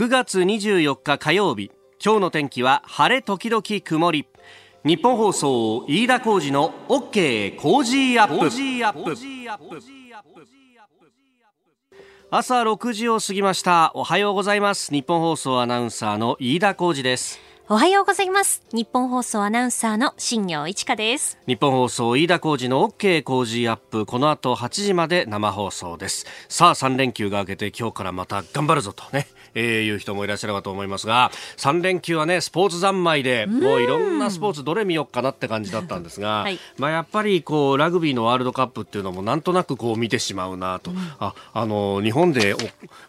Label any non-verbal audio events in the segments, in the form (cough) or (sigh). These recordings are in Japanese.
9月24日火曜日今日の天気は晴れ時々曇り。ニッポン放送飯田浩司の OK Cozy up。朝6時を過ぎました。おはようございます。ニッポン放送アナウンサーの飯田浩司です。おはようございます。ニッポン放送アナウンサーの新行市佳です。ニッポン放送飯田浩司の OK Cozy up。この後8時まで生放送です。さあ3連休が明けて今日からまた頑張るぞとねえー、いう人もいらっしゃるかと思いますが3連休はねスポーツ三昧でもういろんなスポーツどれ見ようかなって感じだったんですが、はい、まあやっぱりこうラグビーのワールドカップっていうのもなんとなくこう見てしまうなと、うん、ああの日本で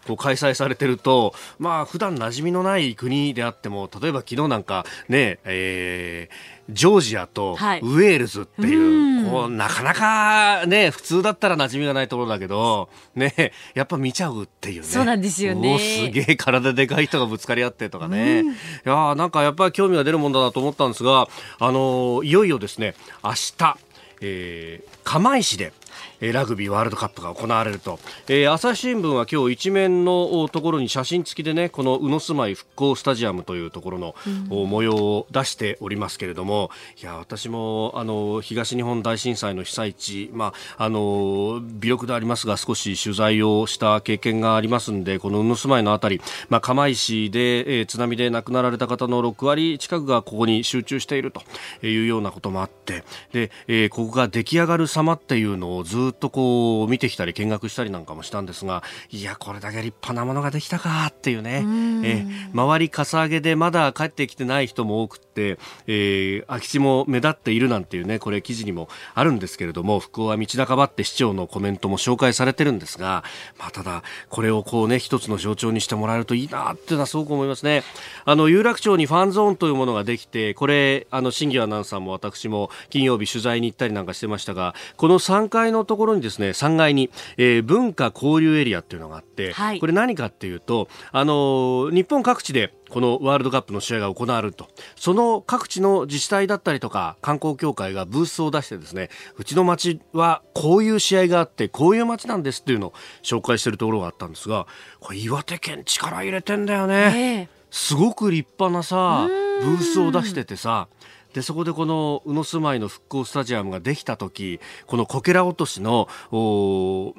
こう開催されてるとまあ普段馴染みのない国であっても例えば昨日なんかね、えージョージアとウェールズっていう、はい、こうなかなかね普通だったら馴染みがないところだけどねやっぱ見ちゃうっていうね。そうなんですよね。すげえ体でかい人がぶつかり合ってとかね、いやなんかやっぱり興味が出るもんだなと思ったんですがあのいよいよですね明日、えー、釜石でラグビーワールドカップが行われると、えー、朝日新聞は今日一面のところに写真付きでねこの宇野住まい復興スタジアムというところの、うん、模様を出しておりますけれども。いや私もあの東日本大震災の被災地、まあ、あの微力でありますが少し取材をした経験がありますんでこの宇野住まいのあたり、まあ、釜石で、えー、津波で亡くなられた方の6割近くがここに集中しているというようなこともあってで、えー、ここが出来上がる様っていうのをずっとこう見てきたり見学したりなんかもしたんですがいやこれだけ立派なものができたかっていうね。え周りかさ上げでまだ帰ってきてない人も多くて、えー、空き地も目立っているなんていうねこれ記事にもあるんですけれども復興は道半ばって市長のコメントも紹介されてるんですが、まあ、ただこれをこうね一つの象徴にしてもらえるといいなっていうのはすごく思いますね。あの有楽町にファンゾーンというものができてこれあの新業アナウンサーも私も金曜日取材に行ったりなんかしてましたがこの3階のところにですね3階に、えー、文化交流エリアっていうのがあって、はい、これ何かっていうとあの日本各地でこのワールドカップの試合が行われると。その各地の自治体だったりとか観光協会がブースを出してですねうちの町はこういう試合があってこういう町なんですっていうのを紹介しているところがあったんですがこれ岩手県力入れてんだよね、え。ー、すごく立派なさブースを出しててさでそこでこの宇野住まいの復興スタジアムができた時このこけら落としの高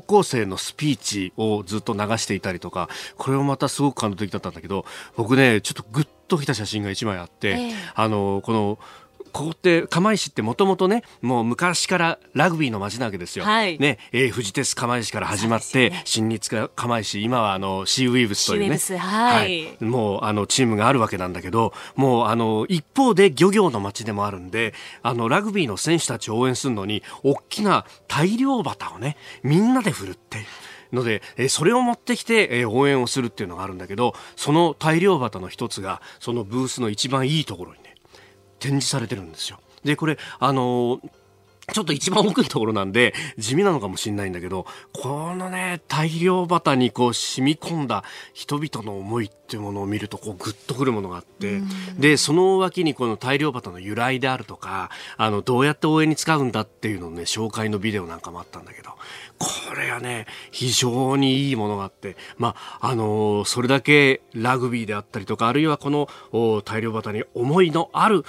校生のスピーチをずっと流していたりとかこれもまたすごく感動的だったんだけど僕ねちょっとグッときた写真が1枚あって、えー、あのこのここって釜石ってもともとねもう昔からラグビーの街なわけですよ。はい、ね、えー、富士鉄釜石から始まって、ね、新日釜石今はあのシーウィーブスというね、はい、はい、もうあのチームがあるわけなんだけどもうあの一方で漁業の街でもあるんであのラグビーの選手たちを応援するのに大きな大漁旗をねみんなで振るって。ので、えそれを持ってきて、え応援をするっていうのがあるんだけどその大漁旗の一つがそのブースの一番いいところに展示されてるんですよ。で、これ、あのーちょっと一番奥のところなんで地味なのかもしれないんだけどこのね大量旗にこう染み込んだ人々の思いっていうものを見るとこうグッとくるものがあってでその脇にこの大量旗の由来であるとかあのどうやって応援に使うんだっていうのね紹介のビデオなんかもあったんだけどこれはね非常にいいものがあってまああのそれだけラグビーであったりとかあるいはこの大量旗に思いのある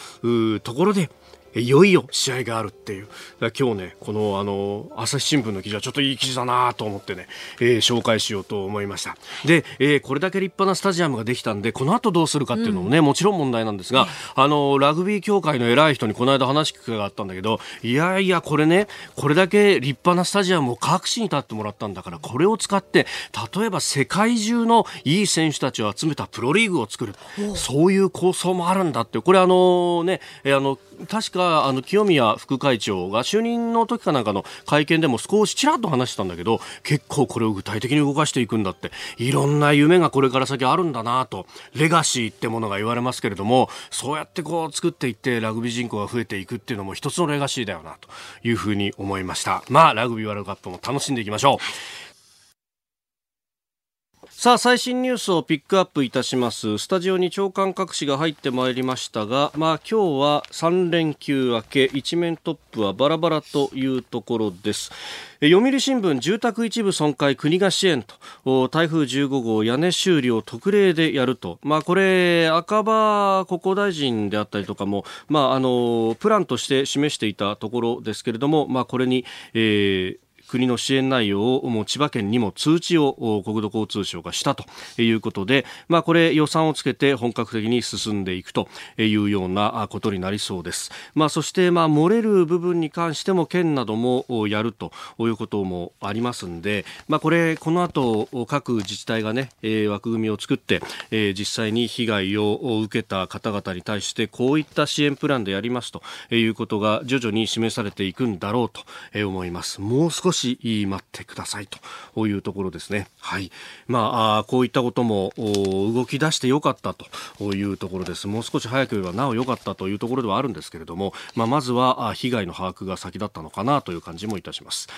ところでいよいよ試合があるっていう。今日ね、このあの、朝日新聞の記事はちょっといい記事だなと思ってね、えー、紹介しようと思いました。で、えー、これだけ立派なスタジアムができたんで、この後どうするかっていうのもね、うん、もちろん問題なんですが、あの、ラグビー協会の偉い人にこの間話聞くがあったんだけど、いやいや、これね、これだけ立派なスタジアムを各地に立ってもらったんだから、これを使って、例えば世界中のいい選手たちを集めたプロリーグを作る。そういう構想もあるんだって、これあのね、あの、確かがあの清宮副会長が就任の時かなんかの会見でも少しちらっと話してたんだけど結構これを具体的に動かしていくんだっていろんな夢がこれから先あるんだなとレガシーってものが言われますけれどもそうやってこう作っていってラグビー人口が増えていくっていうのも一つのレガシーだよなというふうに思いました。まあラグビーワールドカップも楽しんでいきましょう。さあ最新ニュースをピックアップいたします。スタジオに長官各紙が入ってまいりましたがまあ今日は3連休明け一面トップはバラバラというところです。読売新聞住宅一部損壊国が支援と。台風15号屋根修理を特例でやると。まあこれ赤羽国交大臣であったりとかもまああのプランとして示していたところですけれどもまあこれに、えー国の支援内容をもう千葉県にも通知を国土交通省がしたということで、まあ、これ予算をつけて本格的に進んでいくというようなことになりそうです。まあ、そして、まあ、漏れる部分に関しても県などもやるということもありますんで、まあ、これ、この後各自治体がね、枠組みを作って、実際に被害を受けた方々に対してこういった支援プランでやりますということが徐々に示されていくんだろうと思います。もう少しし待ってくださいというところですね。はい。まあ、こういったことも動き出してよかったというところです。もう少し早ければなお良かったというところではあるんですけれども、まあ、まずは被害の把握が先だったのかなという感じもいたします。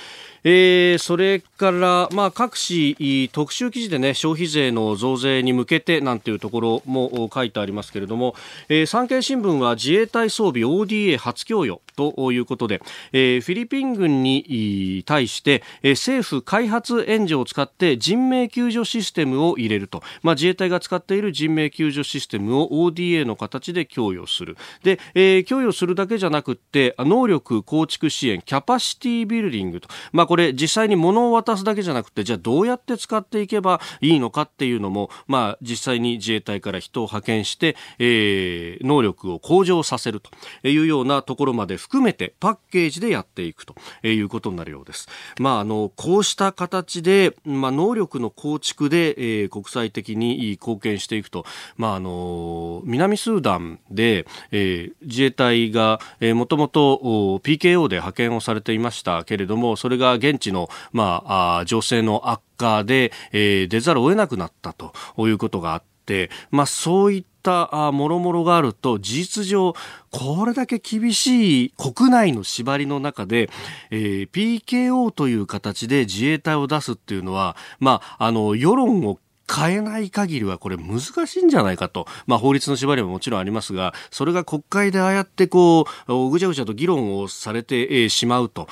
えー、それから、まあ、各紙特集記事でね消費税の増税に向けてなんていうところも書いてありますけれども、えー、産経新聞は自衛隊装備 ODA 初供与ということで、えー、フィリピン軍に対して、えー、政府開発援助を使って人命救助システムを入れると、まあ、自衛隊が使っている人命救助システムを ODA の形で供与する。で、えー、供与するだけじゃなくて能力構築支援キャパシティビルディングと、まあこれ実際に物を渡すだけじゃなくてじゃあどうやって使っていけばいいのかっていうのも、まあ、実際に自衛隊から人を派遣して、えー、能力を向上させるというようなところまで含めてパッケージでやっていくということになるようです。まあ、あのこうした形で、まあ、能力の構築で、えー、国際的に貢献していくと、まあ、あの南スーダンで、えー、自衛隊が、えー、もともと PKO で派遣をされていましたけれどもそれが現地の、まあ、あ情勢の悪化で、えー、出ざるを得なくなったということがあって、まあ、そういったもろもろがあると事実上これだけ厳しい国内の縛りの中で、えー、PKO という形で自衛隊を出すっていうのは、まあ、あの世論を変えない限りはこれ難しいんじゃないかと。まあ法律の縛りももちろんありますが、それが国会でああやってこう、ぐちゃぐちゃと議論をされてしまうと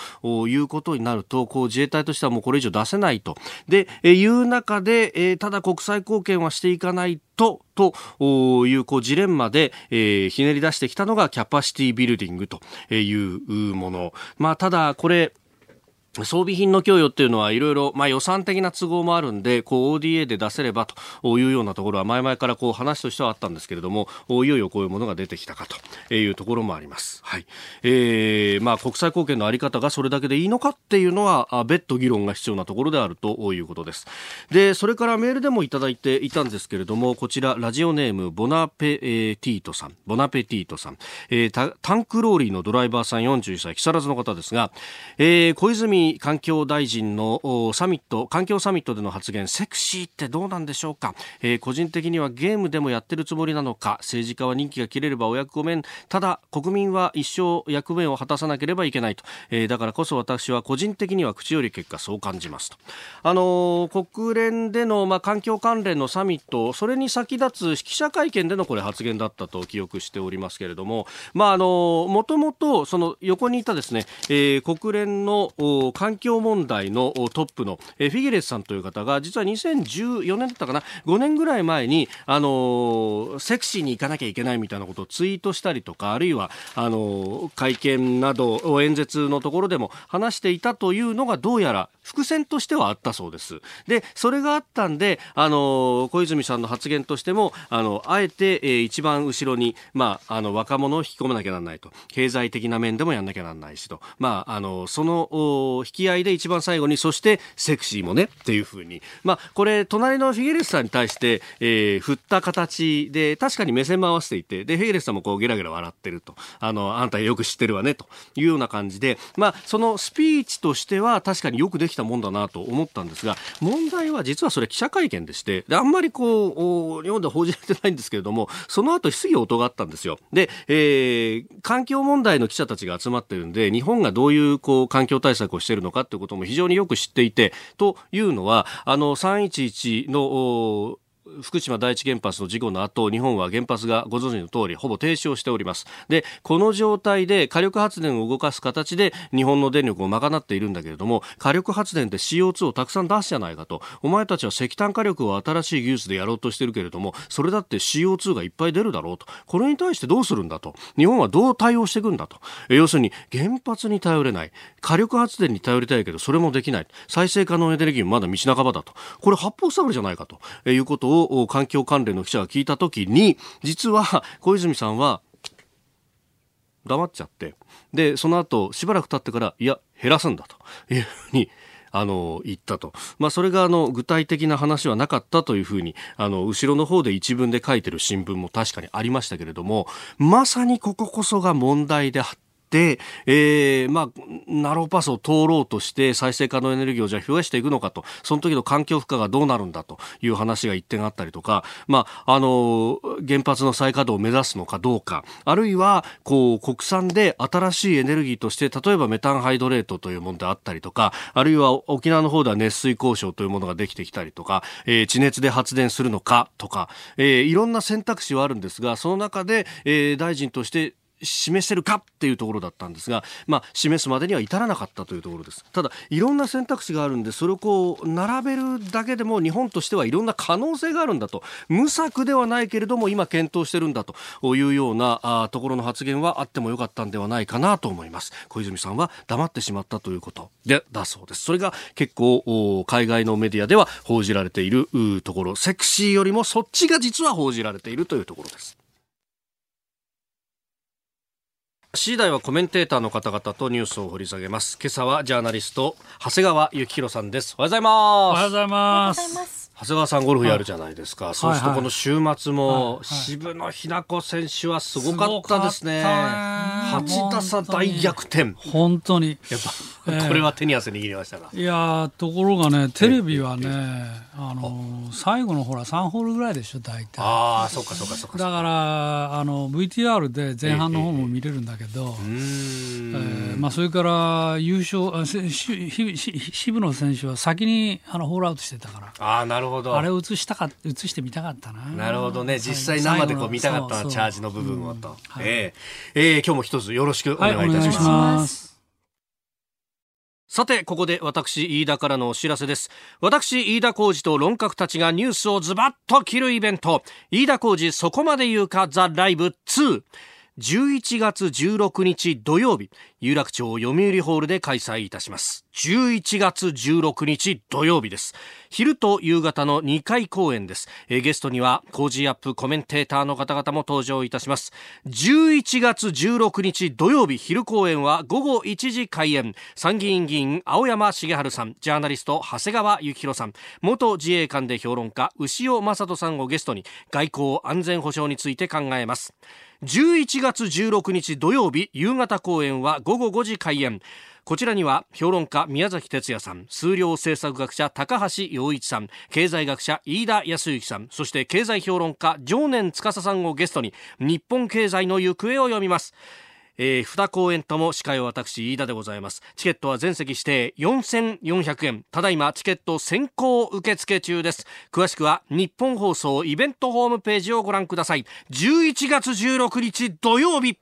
いうことになると、こう自衛隊としてはもうこれ以上出せないと。で、いう中で、ただ国際貢献はしていかないと、というこうジレンマで、えー、ひねり出してきたのがキャパシティビルディングというもの。まあただこれ、装備品の供与っていうのはいろいろ、まあ、予算的な都合もあるんで、こう ODA で出せればというようなところは前々からこう話としてはあったんですけれども、いよいよこういうものが出てきたかというところもあります。はい。えー、まあ、国際貢献のあり方がそれだけでいいのかっていうのは、別途議論が必要なところであるということです。で、それからメールでもいただいていたんですけれども、こちら、ラジオネーム、ボナペえティートさん、ボナペティートさん、えー、タンクローリーのドライバーさん41歳、木更津の方ですが、えー、小泉環境大臣のサミット環境サミットでの発言セクシーってどうなんでしょうか、えー、個人的にはゲームでもやってるつもりなのか？政治家は任期が切れればお役御免ただ国民は一生役目を果たさなければいけないと、えー、だからこそ私は個人的には口より結果そう感じますと。あのー、国連での、まあ、環境関連のサミットそれに先立つ記者会見でのこれ発言だったと記憶しておりますけれどもまあのもともとその横にいたですね、えー、国連の環境問題のトップの、フィギレスさんという方が実は2014年だったかな5年ぐらい前に、あのセクシーに行かなきゃいけないみたいなことをツイートしたりとかあるいはあの会見など演説のところでも話していたというのがどうやら伏線としてはあったそうです。でそれがあったんであの小泉さんの発言としてもあのあえて、え、一番後ろに、まあ、あの若者を引き込まなきゃならないと経済的な面でもやんなきゃならないしと、まあ、あのその引き合いで一番最後にそしてセクシーもねっていうふうに、まあ、これ隣のフィゲレスさんに対して、えー、振った形で確かに目線も合わせていてでフィゲレスさんもこうゲラゲラ笑ってると。あのあんたよく知ってるわねと。いうような感じで、まあ、そのスピーチとしては確かによくできたもんだなと思ったんですが問題は実はそれ記者会見でしてであんまりこう日本では報じられてないんですけれどもその後質疑応答があったんですよ。で、えー、環境問題の記者たちが集まってるんで日本がどういうこう環境対策をしてているのかということも非常によく知っていてというのはあの311の福島第一原発の事故の後日本は原発がご存知の通りほぼ停止をしております。でこの状態で火力発電を動かす形で日本の電力を賄っているんだけれども火力発電で CO2 をたくさん出すじゃないかと。お前たちは石炭火力を新しい技術でやろうとしてるけれどもそれだって CO2 がいっぱい出るだろうと。これに対してどうするんだと。日本はどう対応していくんだと。要するに原発に頼れない。火力発電に頼りたいけどそれもできない。再生可能エネルギーもまだ道半ばだと。これ八方塞がりじゃないかと。いうことをを環境関連の記者が聞いたときに、実は小泉さんは黙っちゃって、で、その後しばらく経ってから、いや、減らすんだというふうに、あの、言ったと。まあ、それが、あの、具体的な話はなかったというふうに、あの、後ろの方で一文で書いてる新聞も確かにありましたけれども、まさにこここそが問題であった、えー、まあ、ナローパスを通ろうとして再生可能エネルギーをじゃあ増やしていくのかと、その時の環境負荷がどうなるんだという話が一点あったりとか、まあ、あの、原発の再稼働を目指すのかどうか、あるいは、こう、国産で新しいエネルギーとして、例えばメタンハイドレートというものであったりとか、あるいは沖縄の方では熱水交渉というものができてきたりとか、えー、地熱で発電するのかとか、えー、いろんな選択肢はあるんですが、その中で、えー、大臣として示せるかっていうところだったんですが、まあ、示すまでには至らなかったというところです。ただいろんな選択肢があるんでそれをこう並べるだけでも日本としてはいろんな可能性があるんだと。無策ではないけれども今検討してるんだというようなあところの発言はあってもよかったんではないかなと思います。小泉さんは黙ってしまったということでだそうです。それが結構海外のメディアでは報じられているところ。セクシーよりもそっちが実は報じられているというところです。次第はコメンテーターの方々とニュースを掘り下げます。今朝はジャーナリスト長谷川幸宏さんです。おはようございます。おはようございます。長谷川さんゴルフやるじゃないですか、はい、そうするとこの週末も、渋野日向子選手はすごかったですね。8打差大逆転。本当に。やっぱ、これは手に汗握りましたがいやところがねテレビはね、あの最後のほら3ホールぐらいでしょ大体。ああそっかそっかそっかだからあの VTR で前半の方も見れるんだけど、ええまあ、それから優勝渋野選手は先にあのホールアウトしてたから。ああなるほどあれを映したか映してみたかったな。なるほどね。実際生でこう見たかったなチャージの部分をと、うんはい、えー、えー、今日も一つよろしくお願いいたします。はい、ます。さて、ここで私、飯田からのお知らせです。私、飯田浩司と論客たちがニュースをズバッと切るイベント、飯田浩司そこまで言うか？ザ・ライブ2。11月16日土曜日、有楽町読売ホールで開催いたします。11月16日土曜日です。昼と夕方の2回公演です。えゲストには、 Cozy up コメンテーターの方々も登場いたします。11月16日土曜日昼公演は午後1時開演。参議院議員青山繁晴さん、ジャーナリスト長谷川幸洋さん、元自衛官で評論家牛尾正人さんをゲストに外交安全保障について考えます。11月16日土曜日夕方公演は午後5時開演。こちらには評論家宮崎哲也さん数量政策学者高橋洋一さん経済学者飯田康之さんそして経済評論家常年司さんをゲストに日本経済の行方を読みます。えー、2公演とも司会は私飯田でございます。チケットは全席指定4400円。ただいまチケット先行受付中です。詳しくは日本放送イベントホームページをご覧ください。11月16日土曜日。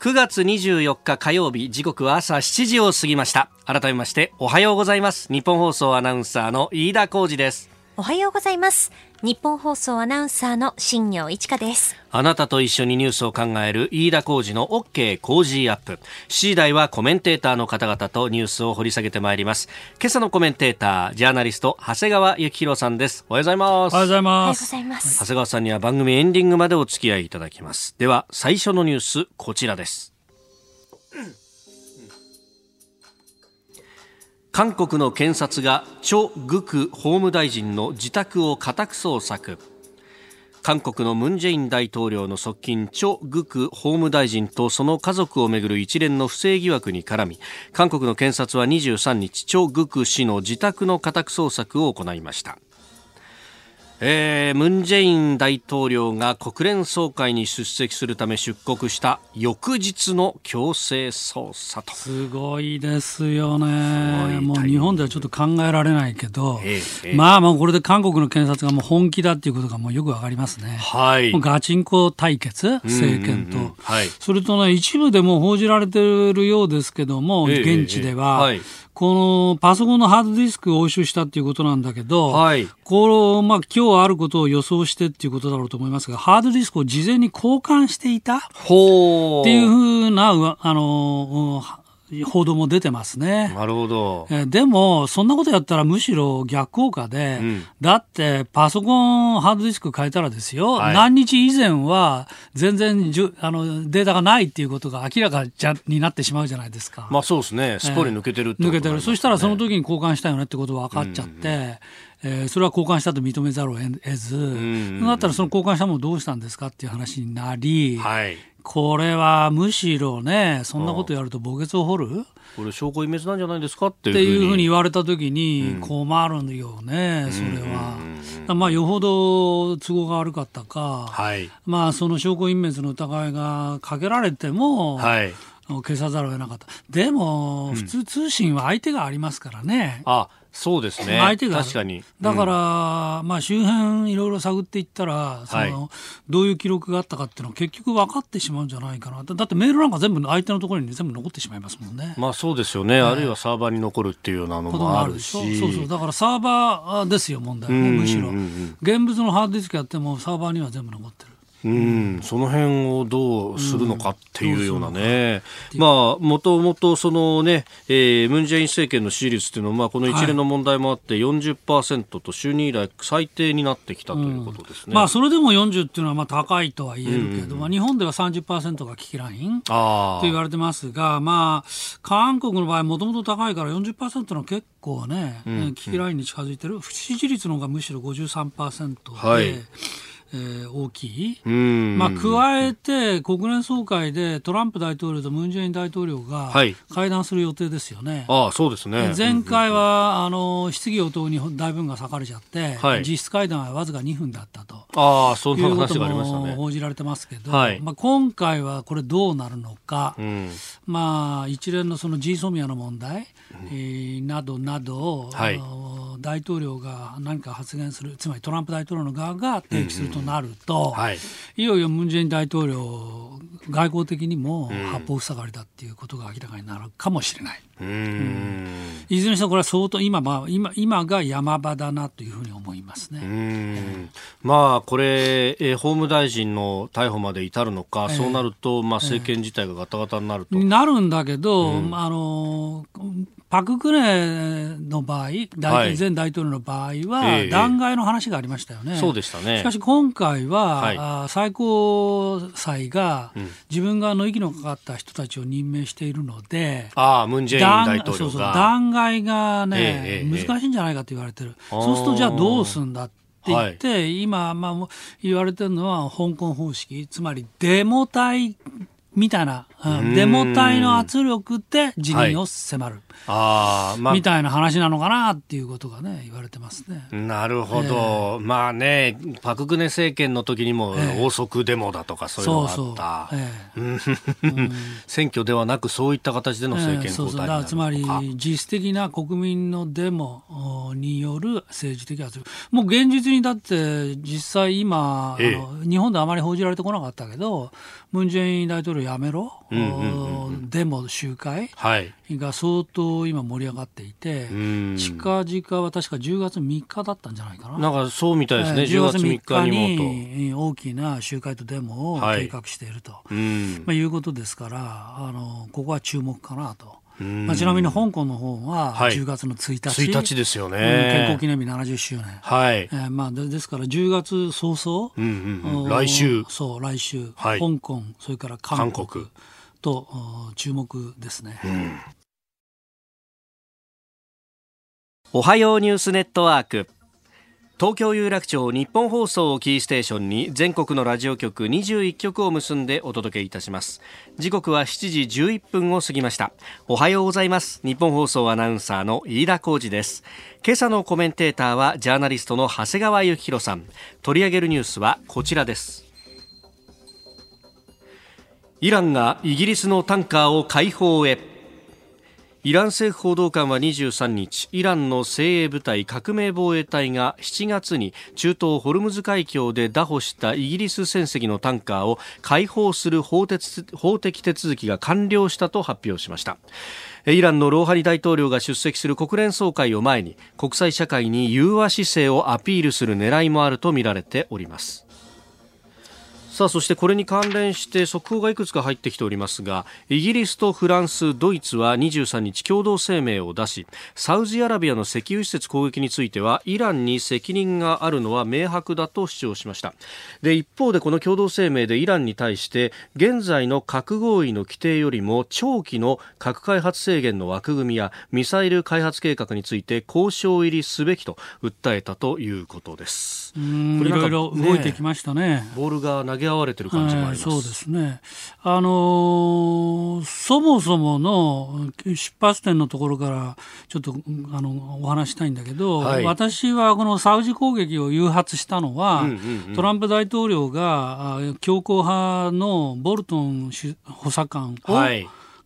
9月24日火曜日時刻は朝7時を過ぎました。改めましておはようございます。日本放送アナウンサーの飯田浩二です。おはようございます。日本放送アナウンサーの新業一華です。あなたと一緒にニュースを考える飯田浩二の OK 工事アップ。7時台はコメンテーターの方々とニュースを掘り下げてまいります。今朝のコメンテータージャーナリスト長谷川幸宏さんです。おはようございます。おはようございます。長谷川さんには番組エンディングまでお付き合いいただきます。では最初のニュースこちらです韓国の検察がチョ・グク法務大臣の自宅を家宅捜索。韓国のムン・ジェイン大統領の側近チョ・グク法務大臣とその家族をめぐる一連の不正疑惑に絡み韓国の検察は23日チョ・グク氏の自宅の家宅捜索を行いました。えー、ムン・ジェイン大統領が国連総会に出席するため出国した翌日の強制捜査と。すごいですよね。もう日本ではちょっと考えられないけど、えーえー、まあもうこれで韓国の検察がもう本気だっていうことがもうよくわかりますね、はい、ガチンコ対決政権と、うんうんうん。はい、それとね一部でも報じられてるようですけども、現地では、はいこのパソコンのハードディスクを押収したっていうことなんだけど、はい、この、まあ、今日あることを予想してっていうことだろうと思いますが、ハードディスクを事前に交換していたっていうふうな、あの、報道も出てますね。なるほど。えでも、そんなことやったらむしろ逆効果で、うん、だってパソコン、ハードディスク変えたらですよ、はい、何日以前は全然じゅあのデータがないっていうことが明らかじゃになってしまうじゃないですか。まあそうですね。すっぽり抜けてるって、ね、抜けてる。そしたらその時に交換したよねってこと分かっちゃって、うんうんえー、それは交換したと認めざるを得ず、うんうん、だったらその交換したものどうしたんですかっていう話になり、はい、これはむしろね、そんなことやると墓穴を掘る？これ証拠隠滅なんじゃないですかっていうふうに。言われたときに困るよね、うん、それは。まあ、よほど都合が悪かったか、はい、まあ、その証拠隠滅の疑いがかけられても、はい、消さざるを得なかった。でも、普通通信は相手がありますからね。あそうですね。相手が確かに。だから、うん、まあ周辺いろいろ探っていったら、その、はい、どういう記録があったかっていうのは結局分かってしまうんじゃないかな。だってメールなんか全部相手のところに全部残ってしまいますもんね。まあそうですよね。あるいはサーバーに残るっていうようなのもあるし。そうそう。だからサーバーですよ、問題はね、むしろ。現物のハードディスクやってもサーバーには全部残ってる。うん、その辺をどうするのかっていうようなね、うん、まあ、もともとそのね、えー、ムン・ジェイン政権の支持率っていうのは、まあ、この一連の問題もあって40%と就任以来最低になってきたということですね。うん、まあ、それでも40っていうのはまあ高いとは言えるけど、うん、日本では30%が危機ラインと言われてますが、まあ、韓国の場合もともと高いから40%の結構ね、危機ラインに近づいてる。支持率の方がむしろ53%で、はいえー、大きい、まあ、加えて国連総会でトランプ大統領とムン・ジェイン大統領が会談する予定ですよね。はい、あそうですね。前回は、あの質疑応答に大分が割かれちゃって、はい、実質会談はわずか2分だったと。あそんな話がありましたね。報じられてますけど、はい、まあ、今回はこれどうなるのか、うん、まあ、一連のそのジーソミアの問題、えー、などなどを、はい、大統領が何か発言するつまりトランプ大統領の側が提起するとなると、うんうんはい、いよいよムン・ジェイン大統領外交的にも八方塞がりだっていうことが明らかになるかもしれない。うん、いずれにしてもこれは相当今,、まあ、今今が山場だなというふうに思いますね。うん。まあこれ、えー、法務大臣の逮捕まで至るのか、えー、そうなると、まあ、政権自体がガタガタになると。なるんだけど、うん、あのパク・クネの場合、大前大統領の場合は、弾劾の話がありましたよね。そうでしたね。しかし今回は、はい、あ最高裁が自分がの息のかかった人たちを任命しているので、ああ、ムン・ジェイン大統領そうそう、弾劾がね、難しいんじゃないかと言われてる。そうすると、じゃあどうすんだって言って、はい、今、まあ、言われてるのは香港方式、つまりデモ隊みたいな、デモ隊の圧力で辞任を迫る。はい。あまあ、みたいな話なのかなっていうことがね、言われてますね。なるほど。えー、まあね、パククネ政権の時にも、王族デモだとかそういうのがあった。選挙ではなく、そういった形での政権交代になるのか、つまり、実質的な国民のデモによる政治的圧力。もう現実にだって、実際今、えー、日本であまり報じられてこなかったけど、ムン・ジェイン大統領やめろ、デモ集会？が相当今盛り上がっていて、近々は確か10月3日だったんじゃないかな。なんかそうみたいですね、10月3日に大きな集会とデモを計画していると、はい、まあ、いうことですから、あのここは注目かなと。まあ、ちなみに香港の方は10月の1日、はい、1日ですよね、建国記念日70周年、はい。えーまあ、ですから10月早々、うんうんうん、来週。そう来週、はい、香港それから韓国と注目ですね、うん、おはようニュースネットワーク東京有楽町日本放送をキーステーションに全国のラジオ局21局を結んでお届けいたします。時刻は7時11分を過ぎました。おはようございます。日本放送アナウンサーの飯田浩二です。今朝のコメンテーターはジャーナリストの長谷川幸宏さん。取り上げるニュースはこちらです。イランがイギリスのタンカーを解放へ。イラン政府報道官は23日イランの精鋭部隊革命防衛隊が7月に中東ホルムズ海峡で拿捕したイギリス船籍のタンカーを解放する法的手続きが完了したと発表しました。イランのローハニ大統領が出席する国連総会を前に国際社会に融和姿勢をアピールする狙いもあるとみられております。さあそしてこれに関連して速報がいくつか入ってきておりますがイギリスとフランス、ドイツは23日共同声明を出しサウジアラビアの石油施設攻撃についてはイランに責任があるのは明白だと主張しました。で一方でこの共同声明でイランに対して現在の核合意の規定よりも長期の核開発制限の枠組みやミサイル開発計画について交渉入りすべきと訴えたということです。いろいろ動いてきましたね。ボールが投げ合われてる感じがあります、そうですね、あのー、そもそもの出発点のところからちょっとあのお話したいんだけど、はい、私はこのサウジ攻撃を誘発したのは、うんうんうん、トランプ大統領が強硬派のボルトン補佐官を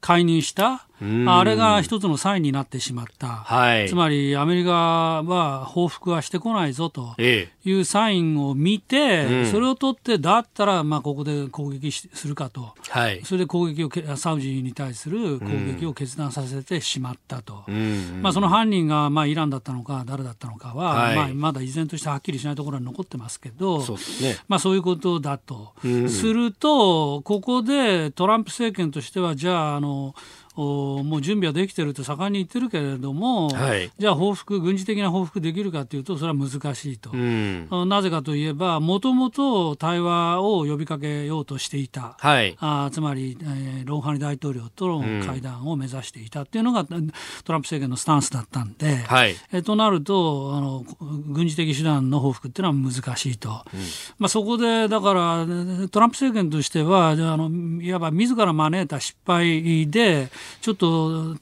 解任した、あれが一つのサインになってしまった、はい、つまりアメリカは報復はしてこないぞというサインを見て、ええ、それを取って、だったらまあここで攻撃するかと、はい、それで攻撃をサウジに対する攻撃を決断させてしまったと、うん、まあ、その犯人がまあイランだったのか、誰だったのかは、はい、まあ、まだ依然としてはっきりしないところに残ってますけど、そうね。まあ、そういうことだと、うん、すると、ここでトランプ政権としては、じゃあ、あのもう準備はできてると盛んに言ってるけれども、はい、じゃあ報復、軍事的な報復できるかというと、それは難しいと、うん、なぜかといえば、もともと対話を呼びかけようとしていた、はい、あつまり、えー、ロンハニ大統領との会談を目指していたっていうのが、トランプ政権のスタンスだったんで、はい、えー、となるとあの、軍事的手段の報復っていうのは難しいと、うん、まあ、そこでだから、トランプ政権としては、あのいわば自ら招いた失敗で、ちょっと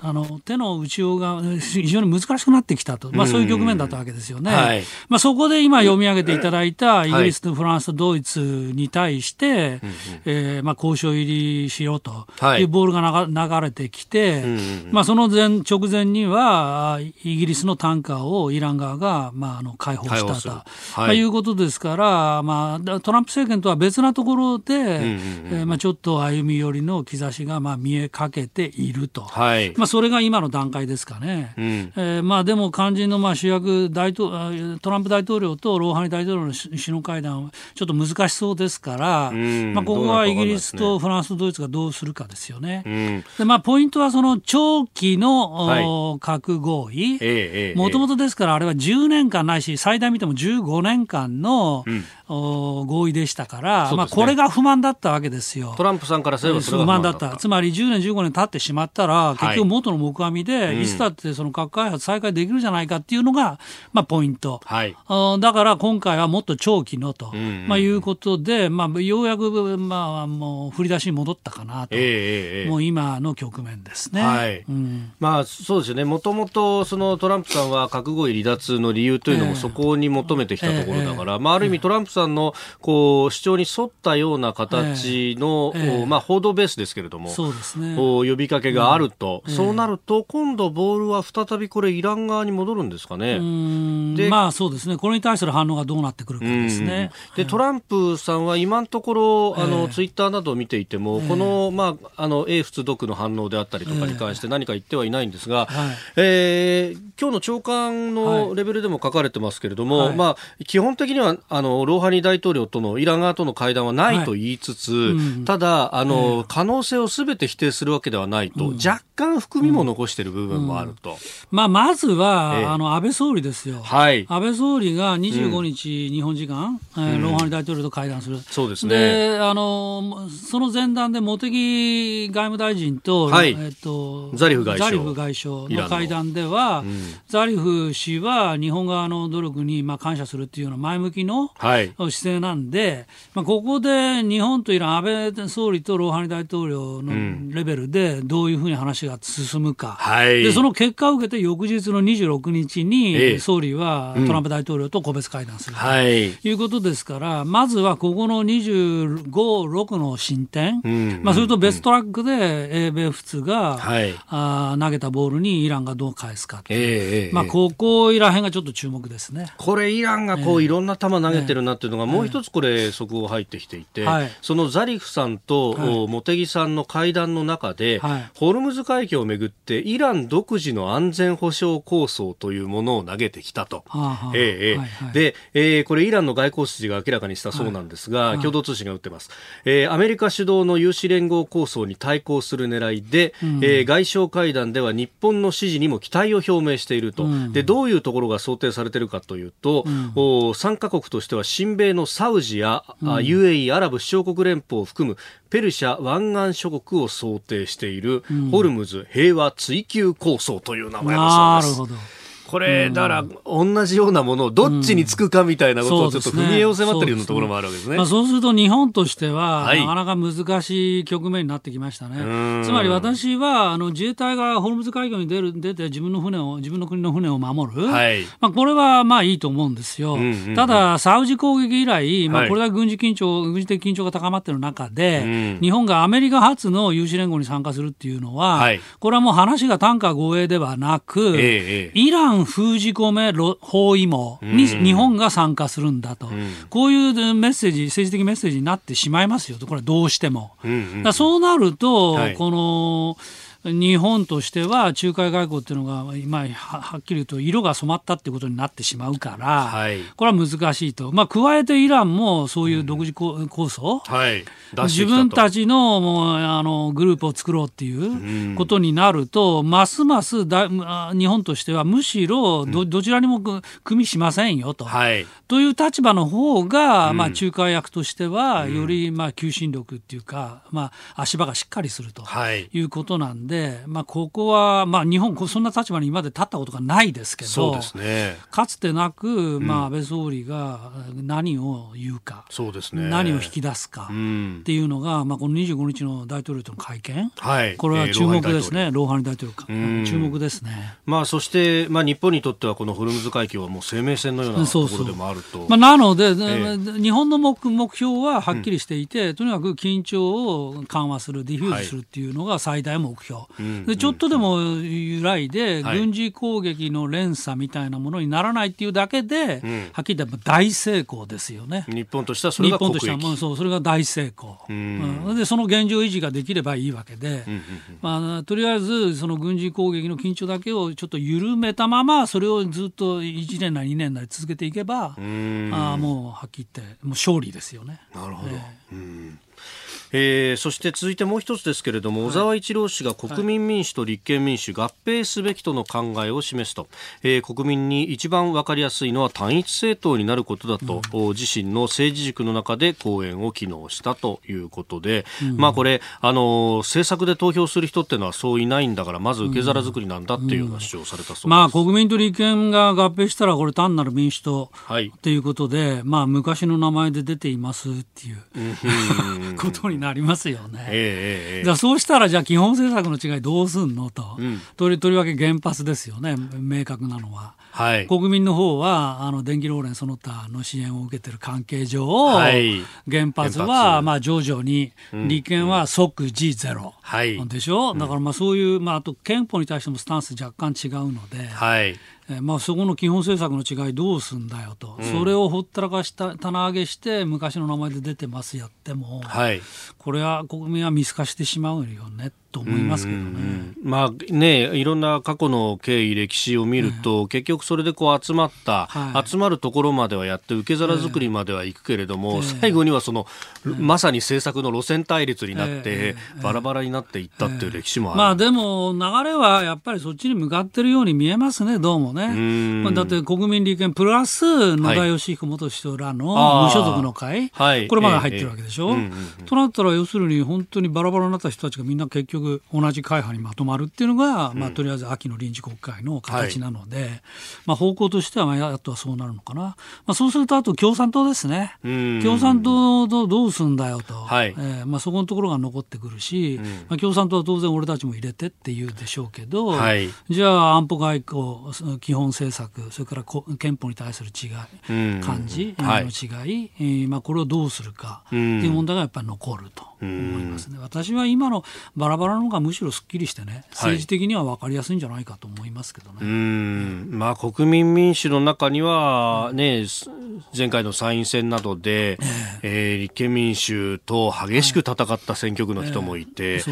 あの手の打ちようが (laughs) 非常に難しくなってきたと、まあ、そういう局面だったわけですよね。はい、まあ、そこで今読み上げていただいたイギリスとフランスとドイツに対して、はい、えー、まあ、交渉入りしようとい。うボールが流れてきて、まあ、その前直前にはイギリスのタンカーをイラン側が、まあ、あの解放したと、はい。まあ、いうことですから、まあ、トランプ政権とは別なところで、えまあ、ちょっと歩み寄りの兆しがまあ見えかけけていると、はい、まあ、それが今の段階ですかね、うん、えー、まあ、でも肝心のまあ主役大統、トランプ大統領とローハニ大統領の首脳会談、ちょっと難しそうですから、うん、まあ、ここはイギリスとフランスとドイツがどうするかですよね。うん、でまあ、ポイントはその長期の、はい、核合意、もともとですから、あれは10年間ないし、最大見ても15年間の、うん合意でしたから、ね、まあ、これが不満だったわけですよ。トランプさんからすれば不満だった。つまり10年、15年経ってしまったら、結局元の木阿弥で、はい、いつだってその核開発再開できるじゃないかっていうのが、まあ、ポイント。はい、だから今回はもっと長期のと、まあ、いうことで、まあ、ようやく、まあ、もう振り出しに戻ったかなと、えー、もう今の局面ですね。はい。うん、まあ、そうですよね。もともとそのトランプさんは核合意離脱の理由というのもそこに求めてきたところだから、えー、まあ、ある意味トランプさんさんのこう主張に沿ったような形の、えまあ、報道ベースですけれども、そうですね、呼びかけがあると、うん、そうなると、今度、ボールは再びこれ、イラン側に戻るんですかね。でまあそうですね、これに対する反応がどうなってくるかですね。でトランプさんは今のところ、あのツイッターなどを見ていても、この、まあ、あの英仏独の反応であったりとかに関して何か言ってはいないんですが、はい、えー、今日の長官のレベルでも書かれてますけれども、はい、まあ、基本的にはあのローハニ大統領とのイラン側との会談はないと言いつつ、はい。うん、ただあの、可能性をすべて否定するわけけではないと、うん、若干含みも残している部分もあると。まあ、まずは、ええ、あの安倍総理ですよ、はい、安倍総理が25日、日本時間、えー、ローハニ大統領と会談する、そうですね。であのその前段で茂木外務大臣と,、はい。えっと、ザリフ外相。ザリフ外相の会談では、うん、ザリフ氏は日本側の努力にまあ感謝するっていうような前向きの姿勢なんで、まあ、ここで日本とイラン、安倍総理とローハニ大統領のレベルでどういうふうに話が進むか、はい、でその結果を受けて翌日の26日に総理はトランプ大統領と個別会談すると。い。うことですから、まずはここの25、6の進展、まあ、それとベストラックで英米仏が、はい、あ投げたボールにイランがどう返すか、えー、まあ、ここら辺がちょっと注目ですね。これ、イランがこういろんな球投げてるなっていうのが、もう一つこれ、速報入ってきていて、はい、そのザリフさんと、はい、茂木さんの会談の中で、はい、ホルムズ海峡をめぐって、イラン独自の安全保障構想というものを投げてきたと。はあえーで、えー、これ、イランの外交筋が明らかにしたそうなんですが、共同通信が打ってます。えー、アメリカ主導の有志連合構想に対抗する狙いで、うん、えー、外相会談では日本の支持にも期待を表明していると、うん、でどういうところが想定されているかというと、うん、お参加国としては親米のサウジや、うん、UAE= アラブ首長国連邦を含むペルシャ湾岸諸国を想定している、ホルムズ平和追求構想という名前だそうです。これ、だから、同じようなものをどっちにつくかみたいなことをちょっと踏み絵を迫ってるようなところもあるわけですね。まあ、そうすると日本としては、なかなか難しい局面になってきましたね。つまり私は、あの、自衛隊がホルムズ海峡に出る、出て自分の船を、自分の国の船を守る。はい、まあ、これはまあいいと思うんですよ。ただ、サウジ攻撃以来、まあ、これだけ軍事緊張、軍事的緊張が高まっている中で、日本がアメリカ発の有志連合に参加するっていうのは、はい、これはもう話が単価護衛ではなく、ええ、イラン封じ込め包囲網に日本が参加するんだと、うん、こういうメッセージ、政治的メッセージになってしまいますよと、これはどうしても。うんうん、そうなると、はい、この日本としては仲介外交っていうのが今はっきり言うと色が染まったってことになってしまうから、はい、これは難しいと、まあ、加えてイランもそういう独自構想、はい、自分たちのもうあのグループを作ろうっていうことになると、うん、ますますだ日本としてはむしろどどちらにも組みしませんよと、はい、という立場の方が、まあ、仲介役としてはよりまあ求心力っていうか、まあ、足場がしっかりするということなんで、で、まあ、ここは、まあ、日本、そんな立場に今まで立ったことがないですけど、そうですね、かつてなく、まあ、安倍総理が何を言うか、そうですね、何を引き出すかっていうのが、まあ、この25日の大統領との会見、はい、これは注目ですね、ローハニ大統領か、注目ですね。まあ、そして、まあ、日本にとっては、このホルムズ海峡はもう生命線のようなところでもあると。まあ、なので、えー、日本の目目標ははっきりしていて、うん、とにかく緊張を緩和する、 defuse するっていうのが最大目標。はい、でちょっとでも揺らいで、軍事攻撃の連鎖みたいなものにならないっていうだけで、はっきり言って大成功ですよね。日本としてはそれが日本としてはもうそうそれが大成功、うん、でその現状維持ができればいいわけで、まあ、とりあえずその軍事攻撃の緊張だけをちょっと緩めたままそれをずっと1年なり2年なり続けていけば、あもうはっきり言ってもう勝利ですよね。なるほど、えーえー、そして続いてもう一つですけれども、はい、小沢一郎氏が国民民主と立憲民主合併すべきとの考えを示すと、えー、国民に一番分かりやすいのは単一政党になることだと、うん、自身の政治軸の中で講演を機能したということで、うん、まあこれ、あの政策で投票する人っていうのはそういないんだから、まず受け皿作りなんだっていうような主張をされたそうです、うん、まあ国民と立憲が合併したら、これ単なる民主党とい。うことで、はい、まあ昔の名前で出ていますっていう (laughs) ことになりますよね。えー、じゃそうしたらじゃあ基本政策の違いどうすんのと、うん、とりとりわけ原発ですよね。明確なのは。はい、国民の方はあの電気ローレンその他の支援を受けている関係上、はい、原発はまあ徐々に、利権は即時ゼロ、はい、でしょ、だからまあそういう、まあ、あと憲法に対してもスタンス若干違うので、はい。えまあ、そこの基本政策の違いどうすんだよと、うん、それをほったらかした棚上げして昔の名前で出てますやっても、はい、これは国民は見透かしてしまうよねっと思いますけどね。まあね、いろんな過去の経緯、歴史を見ると、結局それでこう集まった、はい、集まるところまではやって受け皿作りまでは行くけれども、最後にはその、まさに政策の路線対立になって、バラバラになっていったっていう歴史もある。まあでも流れはやっぱりそっちに向かってるように見えますね、どうもね。まあ、だって国民立憲プラス野田義彦元首相らの無所属の会、はい、これまだ入ってるわけでしょ。となったら要するに本当にバラバラになった人たちがみんな結局同じ会派にまとまるっていうのが、まあ、とりあえず秋の臨時国会の形なので、はい、まあ、方向としてはあとはそうなるのかな、まあ、そうするとあと共産党ですね、共産党とどうすんだよと、はい、えー、まあ、そこのところが残ってくるし、まあ、共産党は当然俺たちも入れてって言うでしょうけど、はい、じゃあ安保外交基本政策それから憲法に対する違い、感じの違い、えー、まあ、これをどうするかっていう問題がやっぱり残ると。思いますね。私は今のバラバラの方がむしろすっきりしてね、政治的には分かりやすいんじゃないかと思いますけどね。うん。まあ、国民民主の中には、ね、前回の参院選などで、えー、立憲民主と激しく戦った選挙区の人もいて、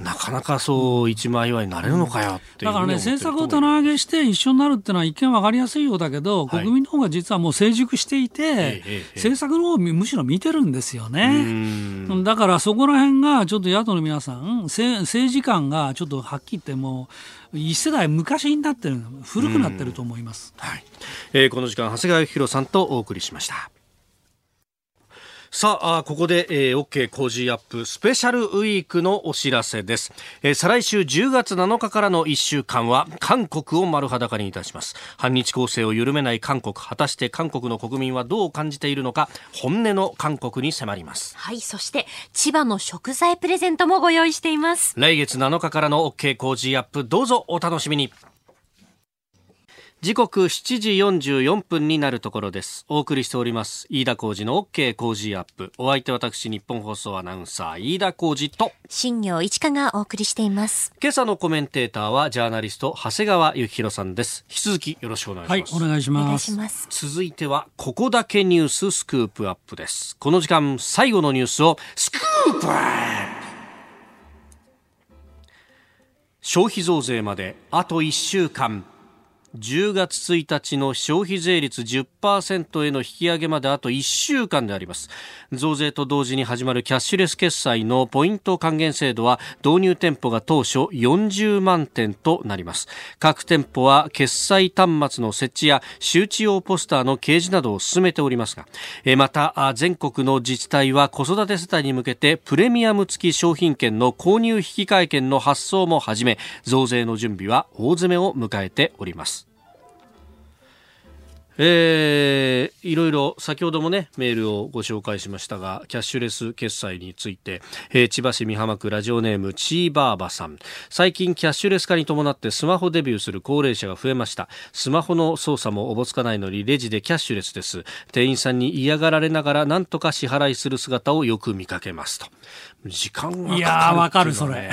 なかなかそう一枚岩になれるのかよってだからね、政策を棚上げして一緒になるっていうのは一見分かりやすいようだけど、国民の方が実はもう成熟していて、政策の方をむしろ見てるんですよね。だからそこら辺がちょっと野党の皆さん政政治観がちょっとはっきり言っても一世代昔になってる古くなってると思います、はいえー、この時間長谷川博さんとお送りしました。さあ、ここで、えー、OK 工事アップスペシャルウィークのお知らせです。えー、再来週10月7日からの1週間は、韓国を丸裸にいたします。反日構成を緩めない韓国。果たして韓国の国民はどう感じているのか、本音の韓国に迫ります。はい、そして、千葉の食材プレゼントもご用意しています。来月7日からの OK 工事アップ、どうぞお楽しみに。時刻7時44分になるところです。お送りしております。飯田浩二の OK 工事アップ。お相手私日本放送アナウンサー飯田浩二と。新業一華がお送りしています。今朝のコメンテーターはジャーナリスト長谷川幸宏さんです。引き続きよろしくお願いします、はい、お願いします。続いてはここだけニューススクープアップです。この時間最後のニュースをスクープアップ。消費増税まであと1週間10月1日の消費税率10%への引き上げまであと1週間であります。増税と同時に始まるキャッシュレス決済のポイント還元制度は導入店舗が当初40万店となります。各店舗は決済端末の設置や周知用ポスターの掲示などを進めておりますがまた全国の自治体は子育て世帯に向けてプレミアム付き商品券の購入引換券の発送も始め増税の準備は大詰めを迎えております。えー、いろいろ先ほどもねメールをご紹介しましたがキャッシュレス決済について、えー、千葉市美浜区ラジオネームチーバーバさん。最近キャッシュレス化に伴ってスマホデビューする高齢者が増えました。スマホの操作もおぼつかないのにレジでキャッシュレスです。店員さんに嫌がられながら何とか支払いする姿をよく見かけますと。時間がかかるいやわかるそれ。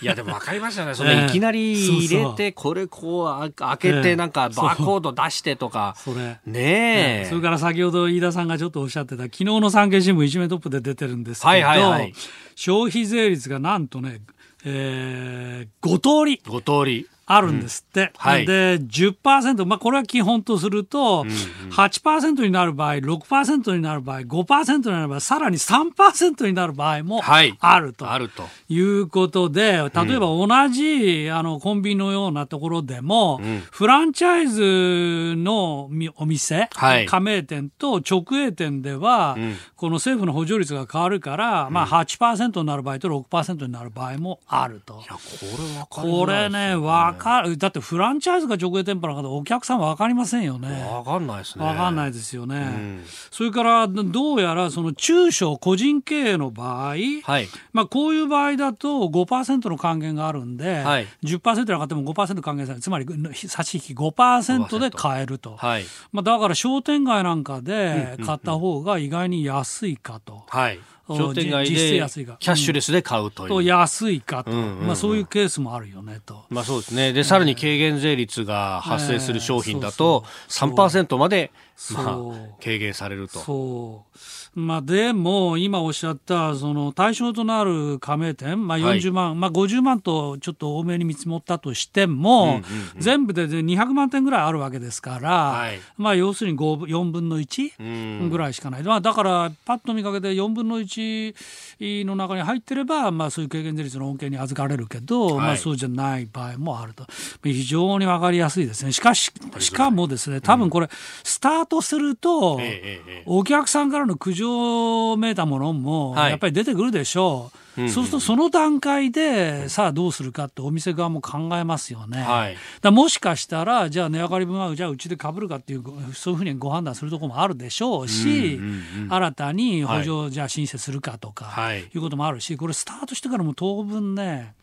いやでもわかりましたね。それ (laughs) いきなり入れてこれこう開けてなんかバーコード出してとか、それねえ、それから先ほど飯田さんがちょっとおっしゃってた昨日の産経新聞一面トップで出てるんですけど、はいはいはい、消費税率がなんとね、えー、5通り。5通りあるんですって。うん。はい、で、10%、まあ、これは基本とすると、うんうん、8%になる場合、6%になる場合、5%になる場合、さらに3%になる場合もあると。はい、あると。いうことで、例えば同じ、あの、コンビニのようなところでも、うん、フランチャイズのお店、はい、加盟店と直営店では、うん、この政府の補助率が変わるから、まあ8%になる場合と6%になる場合もあると。いや、これわかる、ね、これね、わかる。だってフランチャイズが直営店舗なんかお客さんわかりませんよね。わかんないですね。わかんないですよね。うん、それから、どうやらその中小個人経営の場合、はい、まあこういう場合だと5%の還元があるんで、はい、10%上がっても5%還元される。つまり差し引き5%で買えると。はい、まあだから商店街なんかで買った方が意外に安いかと。はい商店街でキャッシュレスで買うという。と安いかと、まあ、そういうケースもあるよねと。まあ、そうですね。でさらに軽減税率が発生する商品だと3%までまあ、軽減されると。そう。まあ、でも、今おっしゃったその対象となる加盟店、まあ、40万、はい、まあ、50万とちょっと多めに見積もったとしても、全部で200万点ぐらいあるわけですから、はい、まあ、要するに4分の1ぐらいしかない、まあ、だから、パッと見かけて4分の1の中に入ってれば、まあ、そういう軽減税率の恩恵に預かれるけど、はい、まあ、そうじゃない場合もあると、非常に分かりやすいですね。しかししかもですね多分これ、スタートすると、お客さんからの苦情めいたものもやっぱり出てくるでしょう。そうするとその段階でさあどうするかってお店側も考えますよね。はい、だもしかしたらじゃあ値上がり分はじゃあうちでかぶるかっていうそういうふうにご判断するところもあるでしょうし、新たに補助をじゃあ申請するかとか、はい、いうこともあるしこれスタートしてからも当分ね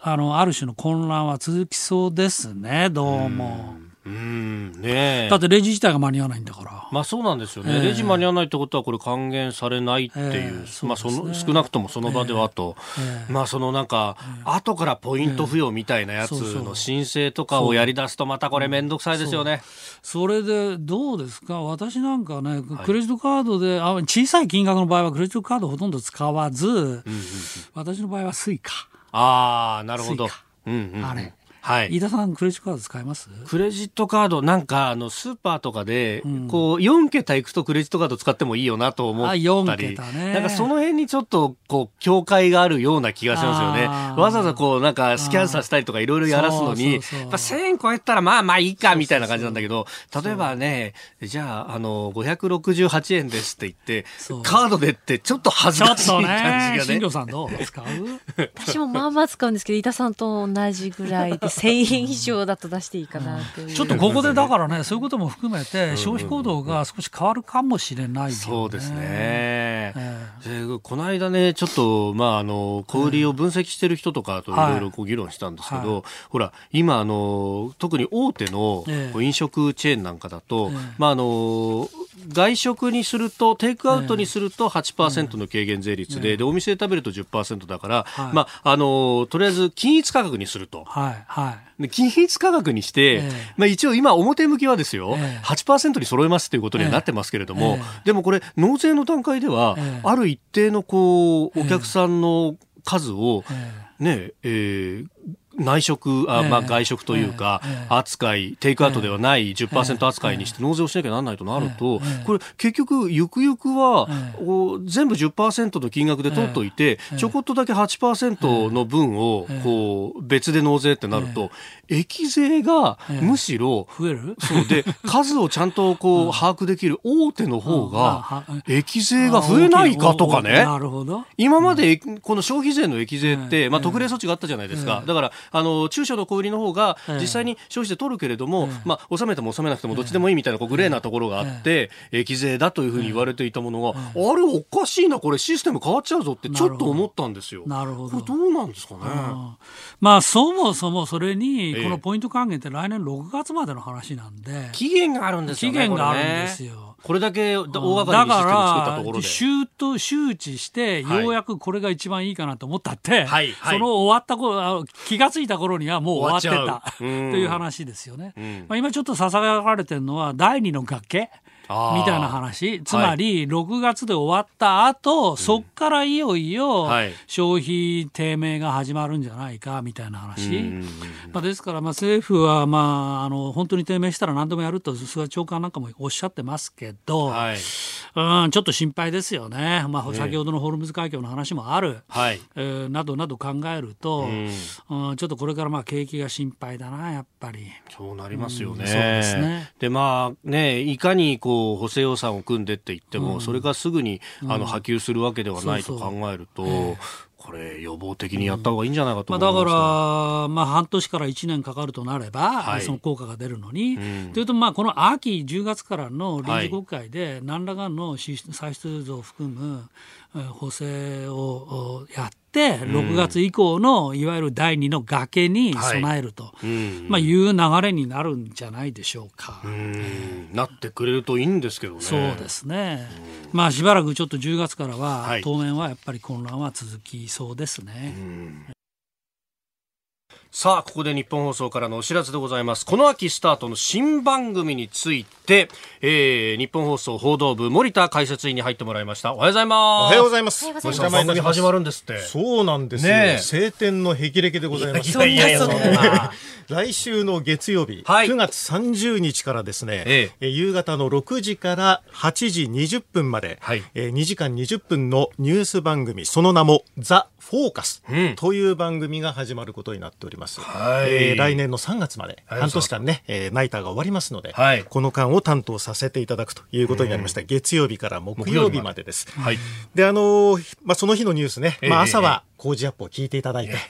あのある種の混乱は続きそうですねどうも。ううんね、だってレジ自体が間に合わないんだから。まあそうなんですよね、えー、レジ間に合わないってことは、これ、還元されないっていう、えーね、まあ、その少なくともその場ではと、えー、まあそのなんか、後からポイント付与みたいなやつの申請とかをやり出すと、またこれ、面倒くさいですよね。それでどうですか、私なんかね、クレジットカードで、あ小さい金額の場合は、クレジットカードほとんど使わず、うんうんうん、私の場合は Suica。ああ、なるほど。うんうんうん、あれはい、飯田さんクレジットカード使います？クレジットカードなんかあのスーパーとかで、うん、こう4桁いくとクレジットカード使ってもいいよなと思ったり。あ桁、ね、なんかその辺にちょっとこう境界があるような気がしますよね。わざわざこうなんかスキャンさせたりとかいろいろやらすのに1000円超えたらまあまあいいかみたいな感じなんだけど例えばねじゃああの568円ですって言ってカードでってちょっと恥ずかしい感じがね。新庄さんどう使う？(laughs) (laughs) 私もまあまあ使うんですけど飯田さんと同じぐらいで1000円以上だと出していいかなという、うん、ちょっとここでだからねそういうことも含めて消費行動が少し変わるかもしれない、ね、そうですね、えー、この間ねちょっとまああの小売りを分析してる人とかとい。ろいろこう議論したんですけど、はい。はい、ほら今あの特に大手の飲食チェーンなんかだと、えー、まああの外食にするとテイクアウトにすると8%の軽減税率で,、でお店で食べると10%だから、はい、まああのとりあえず均一価格にすると。はい。はいで均一価格にして、えー、まあ、一応今表向きはですよ、えー、8%に揃えますということにはなってますけれども、えー、でもこれ納税の段階では、ある一定のこうお客さんの数を、ねえー、内食、あまあ、外食というか、扱い、テイクアウトではない10%扱いにして納税をしなきゃならないとなると、これ、結局、ゆくゆくは、全部10%の金額で取っといて、ちょこっとだけ8%の分をこう別で納税ってなると、益税がむしろ、増える？そうで、(laughs) 数をちゃんとこう把握できる大手の方が、益税が増えないかとかね。なるほど。今までこの消費税の益税って、まあ特例措置があったじゃないですか。だから、あの、中小の小売りの方が実際に消費税取るけれども、まあ納めても納めなくてもどっちでもいいみたいなこうグレーなところがあって、益税だというふうに言われていたものが、あれおかしいな、これシステム変わっちゃうぞってちょっと思ったんですよ。なるほど。これどうなんですかね。まあそもそもそれに、このポイント還元って来年6月までの話なんで。期限があるんですよね期限があるんですよこれだけ大掛かりにシステム作ったところで。周と周知してようやくこれが一番いいかなと思ったって、はいはい、その終わった頃気が付いた頃にはもう終わってたという話ですよね、うん、まあ、今ちょっとささやかれてるのは第二の崖みたいな話。つまり6月で終わった後、はい、そっからいよいよ消費低迷が始まるんじゃないかみたいな話、まあ、ですからまあ政府はまああの本当に低迷したら何でもやると菅長官なんかもおっしゃってますけど、はい、うんちょっと心配ですよね、まあ、先ほどのホルムズ海峡の話もある、はい、えー、などなど考えると、うん、ちょっとこれからまあ景気が心配だなやっぱり。そうなりますよね。うん、そうですね。でまあねいかにこう補正予算を組んでって言っても、うん、それがすぐにあの波及するわけではないと考えると。そうそうこれ予防的にやった方がいいんじゃないかと、まあ、だから、まあ、半年から1年かかるとなれば、はい、その効果が出るのに、うん、というと、まあ、この秋10月からの臨時国会で何らかの歳出増を含む補正をやって、6月以降のいわゆる第2の崖に備えると、はいまあ、いう流れになるんじゃないでしょうか。うなってくれるといいんですけどね。そうですね。まあしばらくちょっと10月からは、はい、当面はやっぱり混乱は続きそうですね。さあ、ここで日本放送からのお知らせでございます。この秋スタートの新番組について、えー、日本放送報道部森田解説員に入ってもらいました。おはようございます。おはようございます。おはよう森田番組始まるんですって。そうなんですよ。ねえ晴天の霹靂でございます。いやいやいや、そんな。来週の月曜日、はい9月30日からですね、ええー夕方の6時から8時20分まで、はいえー2時間20分のニュース番組、その名もザ・フォーカスうんという番組が始まることになっております。はい。えー来年の3月まで、はい半年間ね、えーナイターが終わりますので、はい。この間を担当させていただくということになりました。月曜日から木曜日までです。はい。で、あのーまあ、その日のニュースね、ええまあ、朝えは工事アップを聞いていただいて、で、夕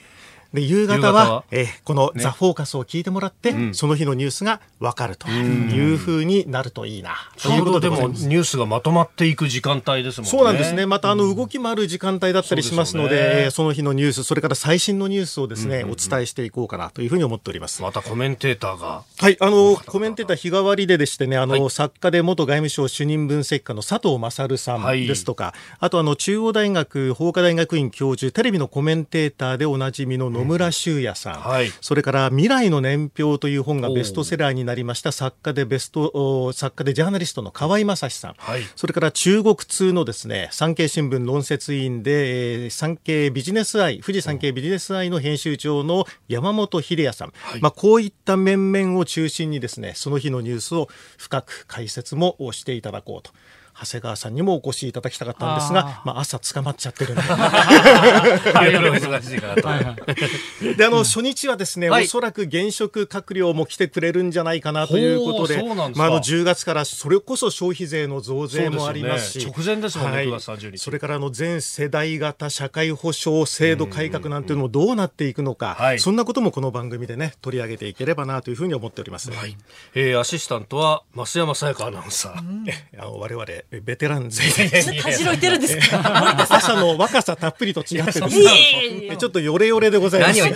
方夕方は、はえーこのザ・フォーカスを聞いてもらって、その日のニュースがわかるというふうになるといいな、ということででも。ニュースがまとまっていく時間帯ですもんね。そうなんですね。また、あの、動きもある時間帯だったりしますので、そうですよねえーその日のニュース、それから最新のニュースをですね、お伝えしていこうかなというふうに思っております。またコメンテーターが。はい、あの、コメンテーター日替わりででしてね、あの、はい作家で元外務省主任分析家の佐藤勝さはいんですとか、あとあの、中央大学法科大学院教授、テレビのコメンテーターでおなじみの野村修也さん、はい。それから未来の年表という本がベストセラーになりました。作家でベスト、お作家でジャーナリストの河合正史さん、はい。それから中国通のですね、産経新聞論説委員で、えー産経ビジネスアイ、富士産経ビジネスアイの編集長の山本秀也さん、まあこういった面々を中心にですね、その日のニュースを深く解説もしていただこうと。長谷川さんにもお越しいただきたかったんですが、まあ朝捕まっちゃってるんで。はい、お忙しいからと。で、あの、初日はですね、はいおそらく現職閣僚も来てくれるんじゃないかなということで、でまあ、あの、10月からそれこそ消費税の増税もありますし、すよね直前ですもんねはい9月30日それから、あの、全世代型社会保障制度改革なんていうのもどうなっていくのか、はいそんなこともこの番組でね、取り上げていければなというふうに思っております。はい。えー、アシスタントは増山さやかアナウンサー。あの我々、ベテラン勢恥 (laughs) じろいてるんですか？(laughs) 朝の若さたっぷりと違ってですね、ちょっとヨレヨレでございます。何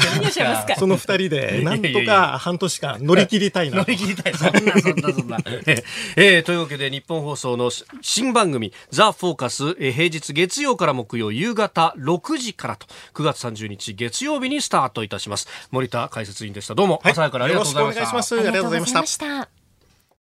その二人で、なんとか半年間乗り切りたいなと乗り。切りたい。そんな、そんな、そんな。えーえーというわけで、日本放送の新番組、ザ・フォーカス、えー平日月曜から木曜夕方6時からと、9月30日月曜日にスタートいたします。森田解説委員でした。どうも、はい朝からありがとうございました。よろしくお願いします。ありがとうございま。した。